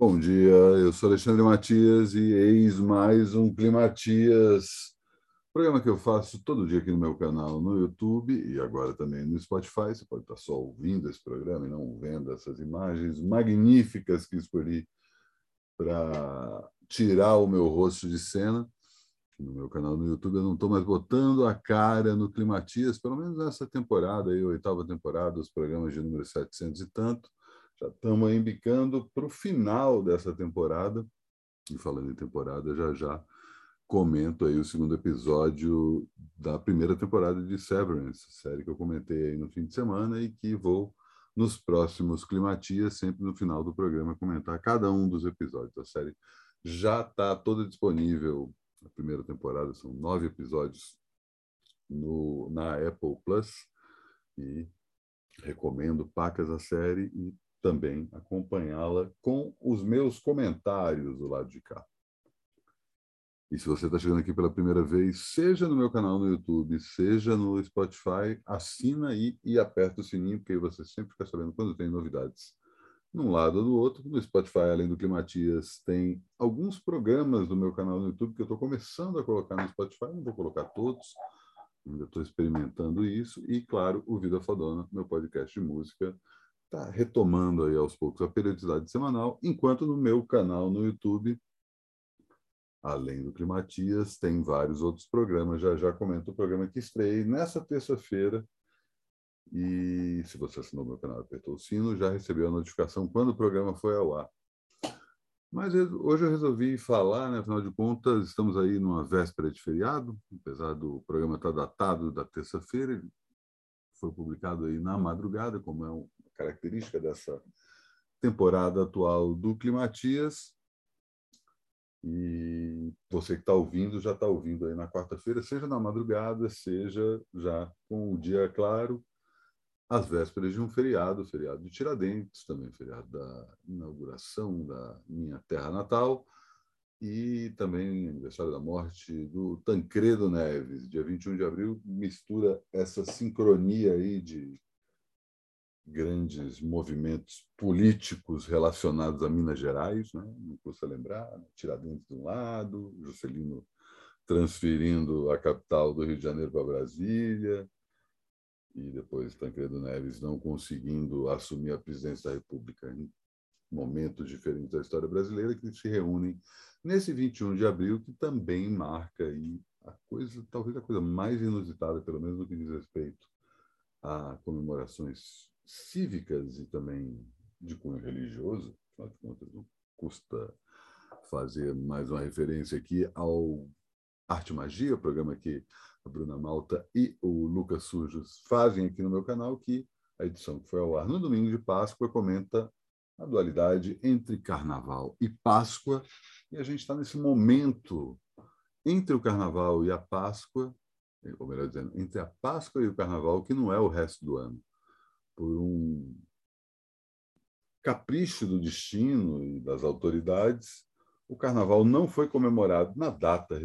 Bom dia, eu sou Alexandre Matias e eis mais um Climatias, programa que eu faço todo dia aqui no meu canal no YouTube e agora também no Spotify. Você pode estar só ouvindo esse programa e não vendo essas imagens magníficas que escolhi para tirar o meu rosto de cena. No meu canal no YouTube eu não estou mais botando a cara no Climatias, pelo menos nessa temporada, aí, oitava temporada, os programas de número 700 e tanto já estamos embicando para o final dessa temporada. E falando em temporada, já já comento aí o segundo episódio da primeira temporada de Severance, série que eu comentei aí no fim de semana e que vou nos próximos Climatias, sempre no final do programa, comentar cada um dos episódios. A série já está toda disponível. A primeira temporada são nove episódios no, na Apple Plus e recomendo pacas a série e também acompanhá-la com os meus comentários do lado de cá. E se você está chegando aqui pela primeira vez, seja no meu canal no YouTube, seja no Spotify, assina aí e aperta o sininho, porque aí você sempre fica sabendo quando tem novidades. Num lado ou do outro, no Spotify, além do Climatias, tem alguns programas do meu canal no YouTube que eu estou começando a colocar no Spotify, não vou colocar todos, ainda estou experimentando isso. E, claro, o Vida Fodona, meu podcast de música, está retomando aí aos poucos a periodicidade semanal, enquanto no meu canal no YouTube, além do Climatias, tem vários outros programas. Já já comento o programa que estreiei nessa terça-feira. E se você assinou meu canal e apertou o sino, já recebeu a notificação quando o programa foi ao ar. Mas hoje eu resolvi falar, né? afinal de contas, estamos aí numa véspera de feriado, apesar do programa estar datado da terça-feira, foi publicado aí na madrugada, como é uma característica dessa temporada atual do Climatias. E você que está ouvindo, já está ouvindo aí na quarta-feira, seja na madrugada, seja já com o dia claro, às vésperas de um feriado, feriado de Tiradentes, também feriado da inauguração da minha terra natal, e também aniversário da morte do Tancredo Neves, dia 21 de abril, mistura essa sincronia aí de grandes movimentos políticos relacionados a Minas Gerais, né? não custa lembrar, né? Tiradentes de um lado, Juscelino transferindo a capital do Rio de Janeiro para Brasília, e depois Tancredo Neves não conseguindo assumir a presidência da República em momentos diferentes da história brasileira que se reúnem nesse 21 de abril, que também marca aí a coisa, talvez a coisa mais inusitada, pelo menos no que diz respeito a comemorações cívicas e também de cunho religioso, afinal de contas, não custa fazer mais uma referência aqui ao Arte Magia, programa que a Bruna Malta e o Lucas Sujos fazem aqui no meu canal, que a edição que foi ao ar no domingo de Páscoa comenta a dualidade entre Carnaval e Páscoa, e a gente está nesse momento entre o Carnaval e a Páscoa, ou melhor dizendo, entre a Páscoa e o Carnaval, que não é o resto do ano, por um capricho do destino e das autoridades, o Carnaval não foi comemorado na data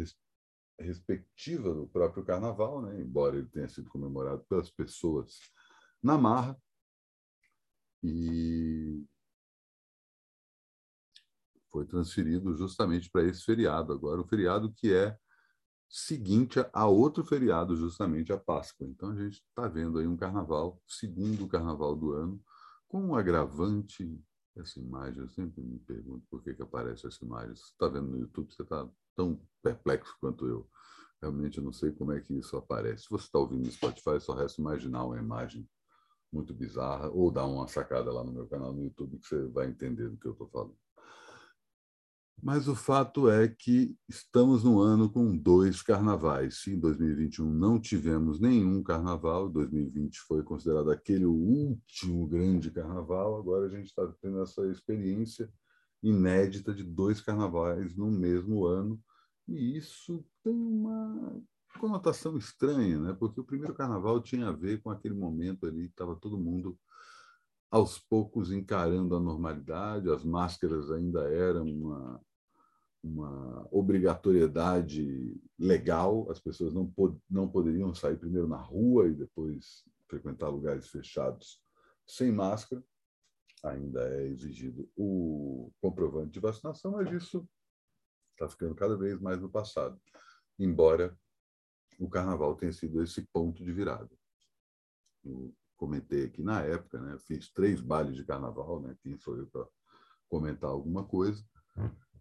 respectiva do próprio Carnaval, né? embora ele tenha sido comemorado pelas pessoas na marra. E foi transferido justamente para esse feriado agora, o feriado que é seguinte a outro feriado, justamente a Páscoa. Então a gente está vendo aí um carnaval, segundo carnaval do ano, com um agravante. Essa imagem, eu sempre me pergunto por que, que aparece essa imagem. Você está vendo no YouTube, você está tão perplexo quanto eu. Realmente eu não sei como é que isso aparece. Se você está ouvindo no Spotify, só resta imaginar uma imagem muito bizarra ou dar uma sacada lá no meu canal no YouTube que você vai entender do que eu estou falando. Mas o fato é que estamos no ano com dois carnavais. Em 2021 não tivemos nenhum carnaval, 2020 foi considerado aquele último grande carnaval. Agora a gente está tendo essa experiência inédita de dois carnavais no mesmo ano. E isso tem uma conotação estranha, né? porque o primeiro carnaval tinha a ver com aquele momento ali, estava todo mundo aos poucos encarando a normalidade, as máscaras ainda eram uma, uma obrigatoriedade legal, as pessoas não, pod não poderiam sair primeiro na rua e depois frequentar lugares fechados sem máscara. ainda é exigido o comprovante de vacinação, mas isso está ficando cada vez mais no passado, embora o carnaval tenha sido esse ponto de virada. Eu comentei aqui na época, né? fiz três bailes de carnaval, né? quem sou eu para comentar alguma coisa,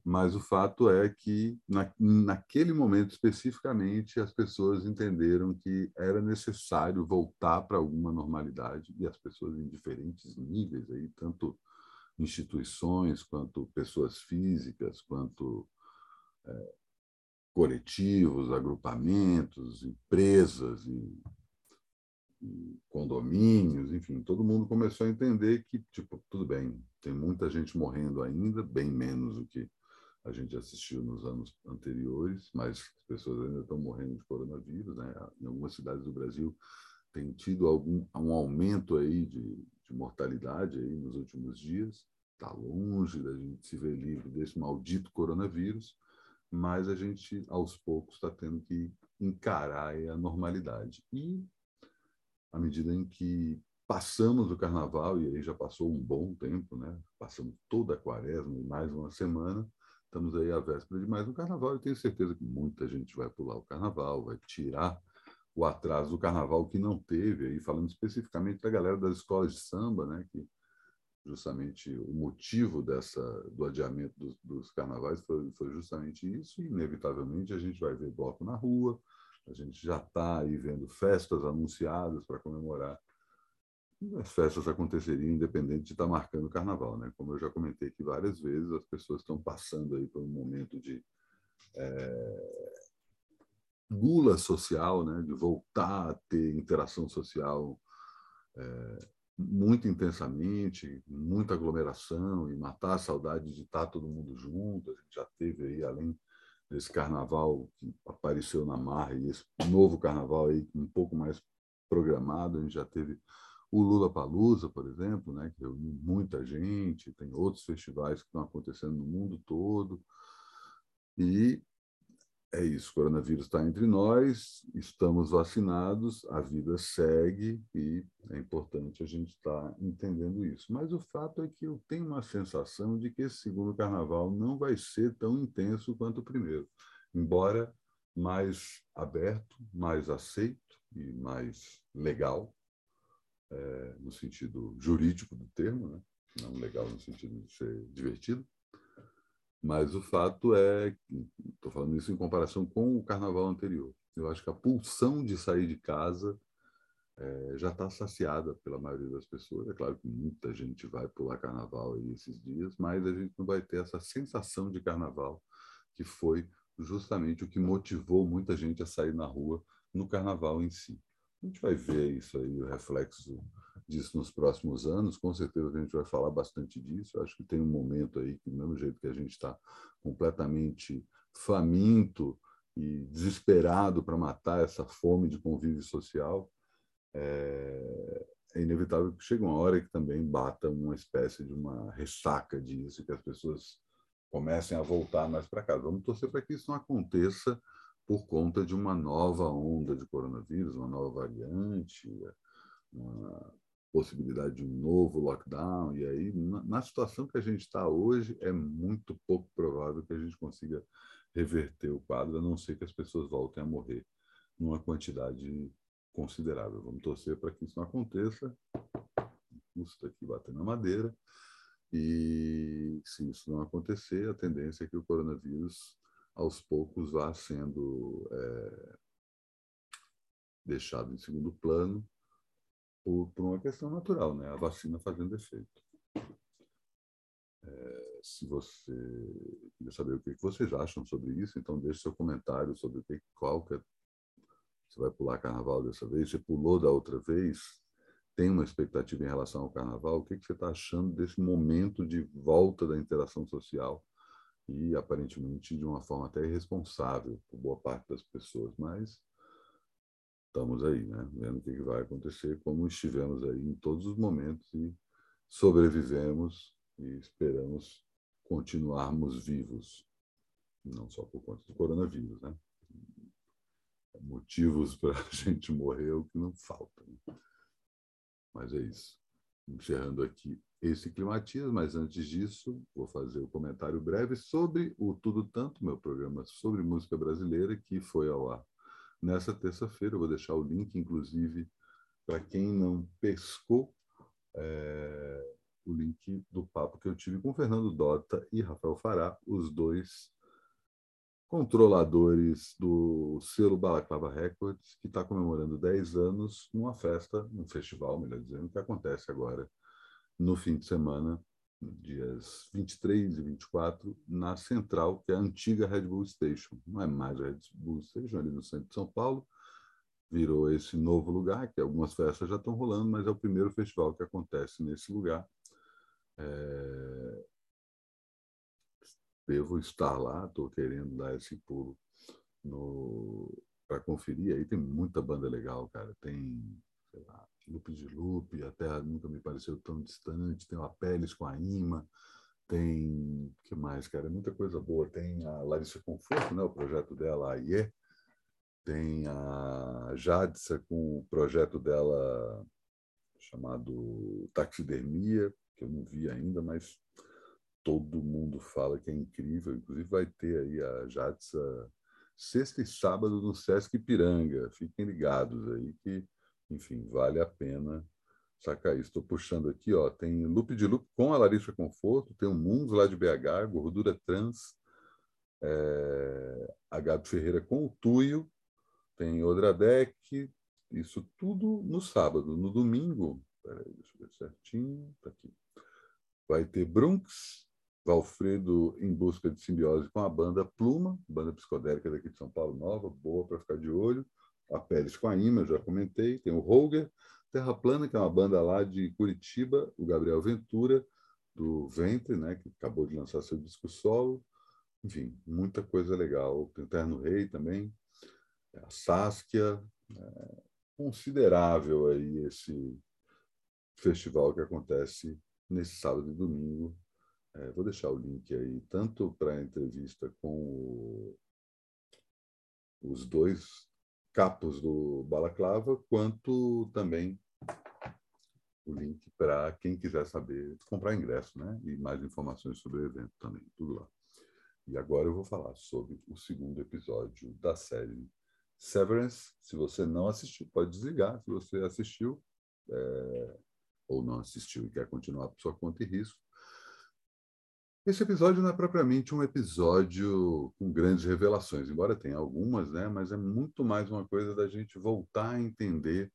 mas o fato é que, na, naquele momento especificamente, as pessoas entenderam que era necessário voltar para alguma normalidade, e as pessoas em diferentes níveis, aí, tanto instituições, quanto pessoas físicas, quanto é, coletivos, agrupamentos, empresas e, e, condomínios, enfim, todo mundo começou a entender que, tipo, tudo bem, tem muita gente morrendo ainda, bem menos do que a gente assistiu nos anos anteriores, mas as pessoas ainda estão morrendo de coronavírus. Né? Em algumas cidades do Brasil tem tido algum um aumento aí de, de mortalidade aí nos últimos dias. Está longe da gente se ver livre desse maldito coronavírus, mas a gente aos poucos está tendo que encarar a normalidade. E à medida em que passamos o carnaval, e aí já passou um bom tempo, né? passamos toda a quaresma e mais uma semana, Estamos aí à véspera de mais um carnaval. Eu tenho certeza que muita gente vai pular o carnaval, vai tirar o atraso do carnaval que não teve, aí falando especificamente da galera das escolas de samba, né, que justamente o motivo dessa do adiamento dos, dos carnavais foi, foi, justamente isso, e inevitavelmente a gente vai ver bloco na rua, a gente já está aí vendo festas anunciadas para comemorar as festas aconteceriam independente de estar marcando o carnaval, né? Como eu já comentei aqui várias vezes, as pessoas estão passando aí por um momento de é, gula social, né? De voltar a ter interação social é, muito intensamente, muita aglomeração e matar a saudade de estar todo mundo junto. A gente já teve aí além desse carnaval que apareceu na marra e esse novo carnaval aí um pouco mais programado, a gente já teve o Lula Palusa, por exemplo, né, que reuniu muita gente, tem outros festivais que estão acontecendo no mundo todo. E é isso, o coronavírus está entre nós, estamos vacinados, a vida segue e é importante a gente estar tá entendendo isso. Mas o fato é que eu tenho uma sensação de que esse segundo carnaval não vai ser tão intenso quanto o primeiro, embora mais aberto, mais aceito e mais legal, é, no sentido jurídico do termo, né? não legal no sentido de ser divertido. Mas o fato é, estou falando isso em comparação com o carnaval anterior. Eu acho que a pulsão de sair de casa é, já está saciada pela maioria das pessoas. É claro que muita gente vai pular carnaval aí esses dias, mas a gente não vai ter essa sensação de carnaval que foi justamente o que motivou muita gente a sair na rua no carnaval em si. A gente vai ver isso aí, o reflexo disso nos próximos anos. Com certeza a gente vai falar bastante disso. Acho que tem um momento aí que, do mesmo jeito que a gente está completamente faminto e desesperado para matar essa fome de convívio social, é, é inevitável que chegue uma hora que também bata uma espécie de uma ressaca disso, que as pessoas comecem a voltar mais para casa. Vamos torcer para que isso não aconteça por conta de uma nova onda de coronavírus, uma nova variante, uma possibilidade de um novo lockdown. E aí, na, situação que a gente está hoje, é muito pouco provável que a gente consiga reverter o quadro, a não ser que as pessoas voltem a morrer numa quantidade considerável. Vamos torcer para que isso não aconteça. Custa aqui bater na madeira. E se isso não acontecer, a tendência é que o coronavírus aos poucos vá sendo é, deixado em segundo plano por, por, uma questão natural, né? a vacina fazendo efeito. É, se você quer saber o que vocês acham sobre isso, então deixe seu comentário sobre o que, qual que é, você vai pular carnaval dessa vez, você pulou da outra vez, tem uma expectativa em relação ao carnaval, o que, que você está achando desse momento de volta da interação social e aparentemente de uma forma até irresponsável por boa parte das pessoas, mas estamos aí, né? Vendo o que vai acontecer, como estivemos aí em todos os momentos e sobrevivemos e esperamos continuarmos vivos, não só por conta do coronavírus, né? Motivos para a gente morrer é o que não falta. Né? Mas é isso. encerrando aqui esse Climatias, mas antes disso, vou fazer um comentário breve sobre o Tudo Tanto, meu programa sobre música brasileira, que foi ao ar nessa terça-feira. Eu vou deixar o link, inclusive, para quem não pescou, é, o link do papo que eu tive com Fernando Dota e Rafael Fará, os dois controladores do selo Balaclava Records, que está comemorando 10 anos numa festa, num festival, melhor dizendo, que acontece agora no fim de semana, dias 23 e 24, na Central, que é a antiga Red Bull Station. Não é mais a Red Bull Station, ali no centro de São Paulo, virou esse novo lugar, que algumas festas já estão rolando, mas é o primeiro festival que acontece nesse lugar. É... Devo estar lá, estou querendo dar esse pulo no... para conferir. Aí tem muita banda legal, cara. Tem, de Loop, a Terra nunca me pareceu tão distante, tem o Apeles com a Ima, tem que mais, cara? Muita coisa boa. Tem a Larissa Conforto, né? o projeto dela, a IE, tem a Jadsa com o projeto dela chamado Taxidermia, que eu não vi ainda, mas todo mundo fala que é incrível. Inclusive vai ter aí a Jadsa sexta e sábado no Sesc Piranga. Fiquem ligados aí que enfim, vale a pena sacar isso. Estou puxando aqui, ó, tem Loop de Loop com a Larissa Conforto, tem o Mundos lá de BH, Gordura Trans, é, a Gabi Ferreira com o Tuyo, tem Odradec, isso tudo no sábado. No domingo, peraí, deixa eu ver certinho, tá aqui. Vai ter Brunx, Valfredo em busca de simbiose com a banda Pluma, banda psicodélica daqui de São Paulo, nova, boa para ficar de olho a Pérez com a Ima, já comentei, tem o Roger, Terra Plana, que é uma banda lá de Curitiba, o Gabriel Ventura, do Ventre, né, que acabou de lançar seu disco solo. Enfim, muita coisa legal. Tem o Terno Rei também, a Saskia. É considerável aí esse festival que acontece nesse sábado e domingo. É, vou deixar o link aí, tanto para a entrevista com o, os dois capos do Balaclava, quanto também o link para quem quiser saber, comprar ingresso, né? E mais informações sobre o evento também, tudo lá. E agora eu vou falar sobre o segundo episódio da série Severance. Se você não assistiu, pode desligar. Se você assistiu é, ou não assistiu e quer continuar por sua conta e risco, esse episódio não é propriamente um episódio com grandes revelações, embora tenha algumas, né? Mas é muito mais uma coisa da gente voltar a entender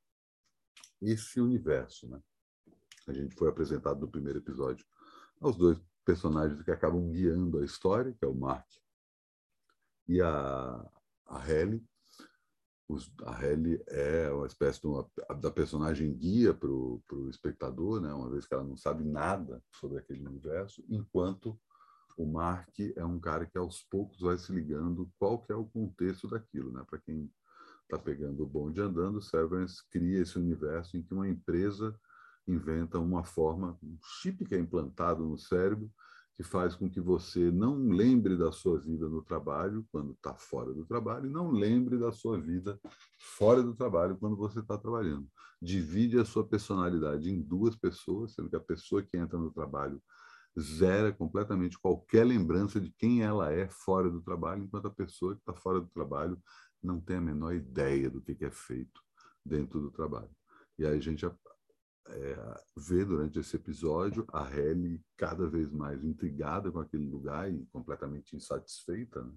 esse universo, né? A gente foi apresentado no primeiro episódio aos dois personagens que acabam guiando a história, que é o Mark e a, a. Os, a Helly é uma espécie uma, da personagem guia para o espectador, né? uma vez que ela não sabe nada sobre aquele universo, enquanto o Mark é um cara que aos poucos vai se ligando qual que é o contexto daquilo. Né? Para quem está pegando o bonde andando, Severance cria esse universo em que uma empresa inventa uma forma, um chip que é implantado no cérebro, que faz com que você não lembre da sua vida no trabalho quando está fora do trabalho e não lembre da sua vida fora do trabalho quando você está trabalhando. Divide a sua personalidade em duas pessoas, sendo que a pessoa que entra no trabalho zera completamente qualquer lembrança de quem ela é fora do trabalho, enquanto a pessoa que está fora do trabalho não tem a menor ideia do que, é feito dentro do trabalho. E aí a gente é, vê durante esse episódio a Helly cada vez mais intrigada com aquele lugar e completamente insatisfeita. Né?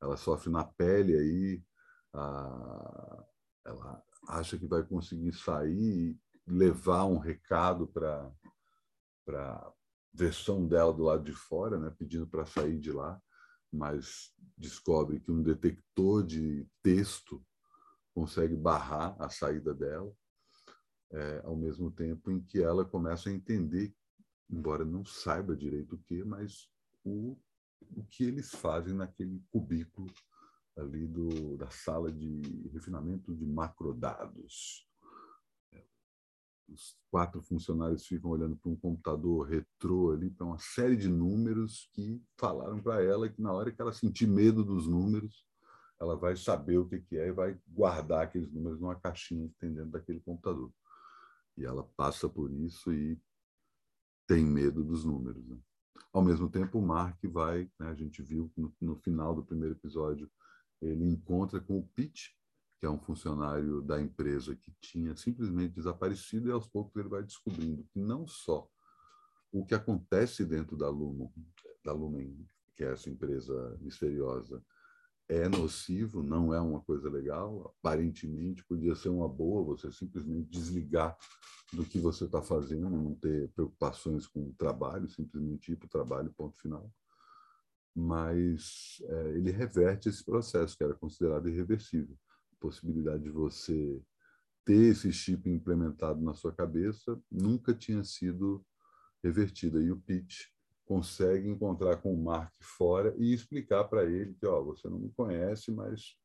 Ela sofre na pele aí, a, ela acha que vai conseguir sair e levar um recado para a versão dela do lado de fora, né? pedindo para sair de lá, mas descobre que um detector de texto consegue barrar a saída dela é, ao mesmo tempo em que ela começa a entender, embora não saiba direito o que, mas o, o que eles fazem naquele cubículo ali do, da sala de refinamento de macrodados. Os quatro funcionários ficam olhando para um computador retrô ali, para uma série de números que falaram para ela que na hora que ela sentir medo dos números, ela vai saber o que é e vai guardar aqueles números numa caixinha que tem dentro daquele computador. E ela passa por isso e tem medo dos números. Né? Ao mesmo tempo, o Mark vai, né, a gente viu no, no, final do primeiro episódio, ele encontra com o Pete, que é um funcionário da empresa que tinha simplesmente desaparecido, e aos poucos ele vai descobrindo que não só o que acontece dentro da Lumen, da Lumen que é essa empresa misteriosa, é nocivo, não é uma coisa legal. Aparentemente, podia ser uma boa você simplesmente desligar do que você está fazendo, não ter preocupações com o trabalho, simplesmente ir para o trabalho, ponto final. Mas é, ele reverte esse processo, que era considerado irreversível. A possibilidade de você ter esse chip implementado na sua cabeça nunca tinha sido revertida. E o pitch consegue encontrar com o Mark fora e explicar para ele que, ó, você não me conhece, mas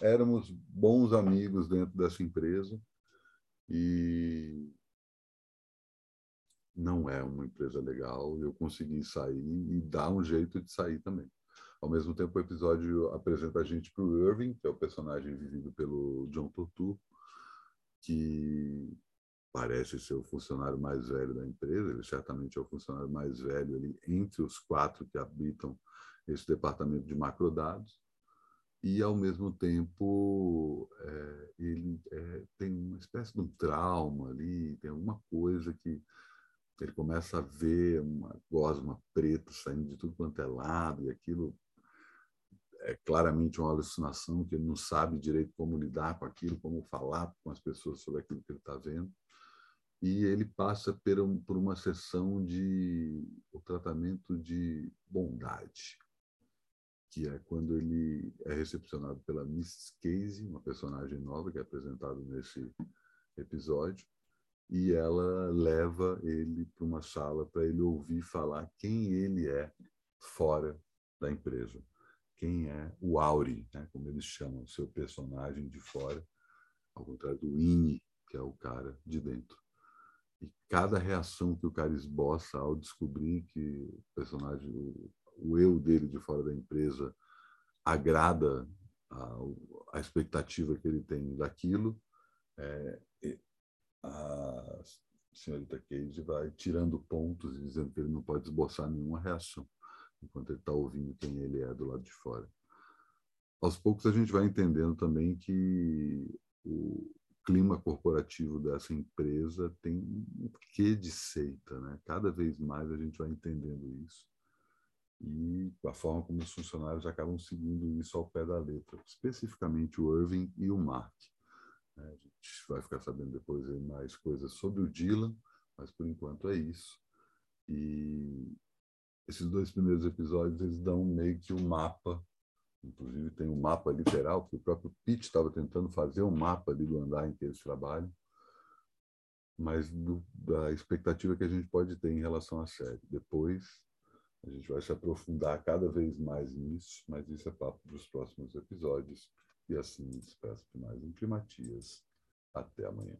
éramos bons amigos dentro dessa empresa e não é uma empresa legal. Eu consegui sair e dar um jeito de sair também. Ao mesmo tempo, o episódio apresenta a gente para o Irving, que é o personagem vivido pelo John Turturro, que parece ser o funcionário mais velho da empresa, ele certamente é o funcionário mais velho ali entre os quatro que habitam esse departamento de macrodados, e ao mesmo tempo é, ele é, tem uma espécie de um trauma ali, tem alguma coisa que ele começa a ver uma gosma preta saindo de tudo quanto é lado, e aquilo é claramente uma alucinação, que ele não sabe direito como lidar com aquilo, como falar com as pessoas sobre aquilo que ele está vendo e ele passa por uma sessão de o tratamento de bondade, que é quando ele é recepcionado pela Miss Casey, uma personagem nova que é apresentada nesse episódio, e ela leva ele para uma sala para ele ouvir falar quem ele é fora da empresa, quem é o Auri, né, como eles chamam seu personagem de fora, ao contrário do Ini, que é o cara de dentro. E cada reação que o cara esboça ao descobrir que o personagem, o, o eu dele de fora da empresa, agrada a, a expectativa que ele tem daquilo, é, a senhorita Cage vai tirando pontos e dizendo que ele não pode esboçar nenhuma reação enquanto ele está ouvindo quem ele é do lado de fora. Aos poucos a gente vai entendendo também que o, clima corporativo dessa empresa tem um quê de seita, né? Cada vez mais a gente vai entendendo isso e a forma como os funcionários acabam seguindo isso ao pé da letra, especificamente o Irving e o Mark. Né? A gente vai ficar sabendo depois mais coisas sobre o Dylan, mas por enquanto é isso. E esses dois primeiros episódios eles dão meio que o um mapa Inclusive tem um mapa literal, porque o próprio Pitt estava tentando fazer um mapa ali do andar em que eles trabalham, mas do, da expectativa que a gente pode ter em relação à série. Depois a gente vai se aprofundar cada vez mais nisso, mas isso é papo para os próximos episódios. E assim despeço de mais um Climatias. Até amanhã.